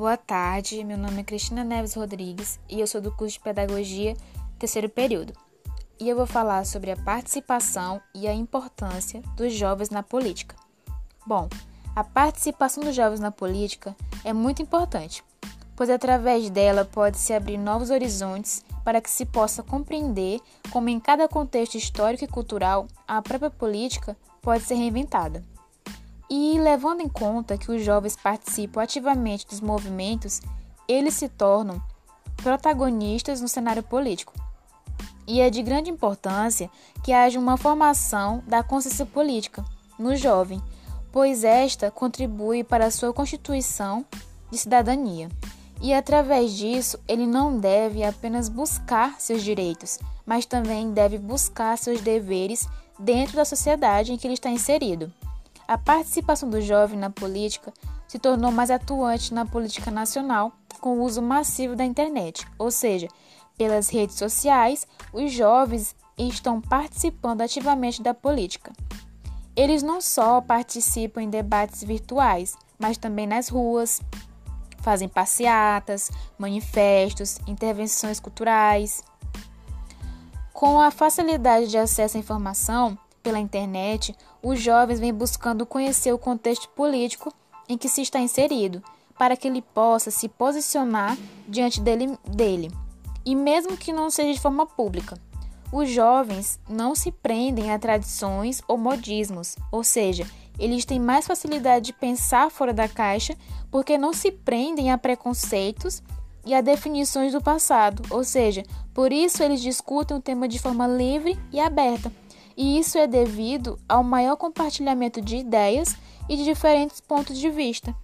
Boa tarde, meu nome é Cristina Neves Rodrigues e eu sou do curso de Pedagogia, terceiro período. E eu vou falar sobre a participação e a importância dos jovens na política. Bom, a participação dos jovens na política é muito importante, pois através dela pode-se abrir novos horizontes para que se possa compreender como em cada contexto histórico e cultural a própria política pode ser reinventada. E levando em conta que os jovens participam ativamente dos movimentos, eles se tornam protagonistas no cenário político. E é de grande importância que haja uma formação da consciência política no jovem, pois esta contribui para a sua constituição de cidadania. E através disso, ele não deve apenas buscar seus direitos, mas também deve buscar seus deveres dentro da sociedade em que ele está inserido. A participação do jovem na política se tornou mais atuante na política nacional com o uso massivo da internet, ou seja, pelas redes sociais, os jovens estão participando ativamente da política. Eles não só participam em debates virtuais, mas também nas ruas, fazem passeatas, manifestos, intervenções culturais. Com a facilidade de acesso à informação, pela internet, os jovens vêm buscando conhecer o contexto político em que se está inserido, para que ele possa se posicionar diante dele, dele. E mesmo que não seja de forma pública, os jovens não se prendem a tradições ou modismos, ou seja, eles têm mais facilidade de pensar fora da caixa porque não se prendem a preconceitos e a definições do passado, ou seja, por isso eles discutem o tema de forma livre e aberta e isso é devido ao maior compartilhamento de ideias e de diferentes pontos de vista.